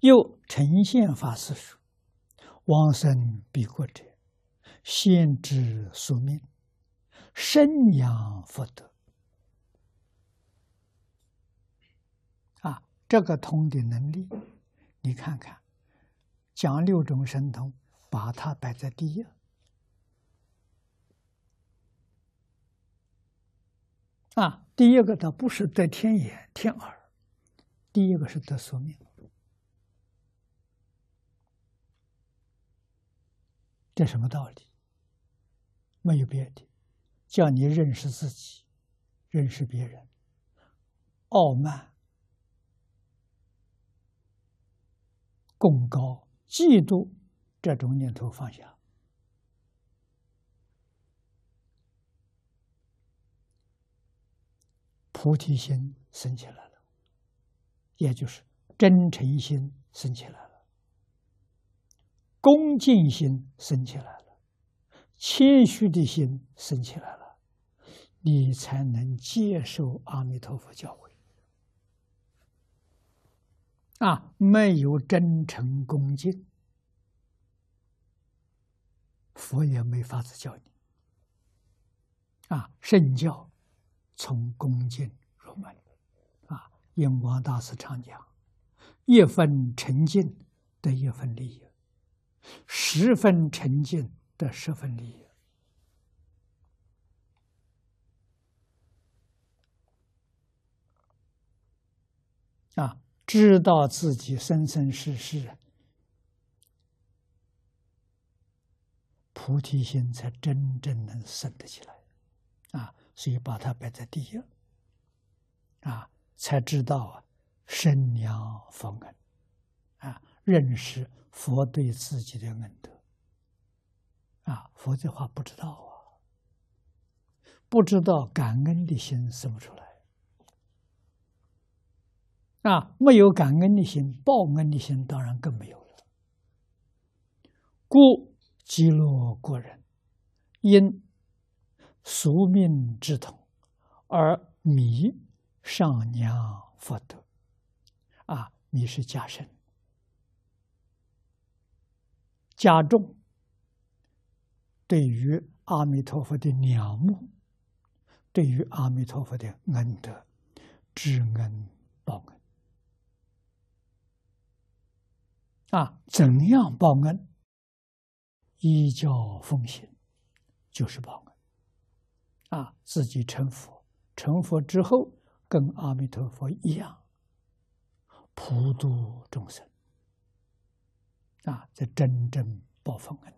又呈现法师说：“往生彼国者，先知宿命，生养福德。”啊，这个通的能力，你看看，讲六种神通，把它摆在第一。啊，第一个它不是得天眼、天耳，第一个是得宿命。这什么道理？没有别的，叫你认识自己，认识别人，傲慢、功高、嫉妒这种念头放下，菩提心升起来了，也就是真诚心升起来了。恭敬心升起来了，谦虚的心升起来了，你才能接受阿弥陀佛教诲。啊，没有真诚恭敬，佛也没法子教你。啊，圣教从恭敬入门。啊，印光大师常讲：一分沉静得一分利益。十分沉静的十分利益啊！知道自己生生世世菩提心才真正能升得起来啊！所以把它摆在第一啊，才知道啊，生娘佛恩啊，认识。佛对自己的恩德，啊，佛这话不知道啊，不知道感恩的心生不出来，啊，没有感恩的心，报恩的心当然更没有了。故极乐国人因宿命之同而迷上娘福德，啊，迷是加深。加重对于阿弥陀佛的仰慕，对于阿弥陀佛的恩德，知恩报恩啊！怎样报恩？依教奉行，就是报恩啊！自己成佛，成佛之后，跟阿弥陀佛一样，普度众生。啊，这真正报佛恩。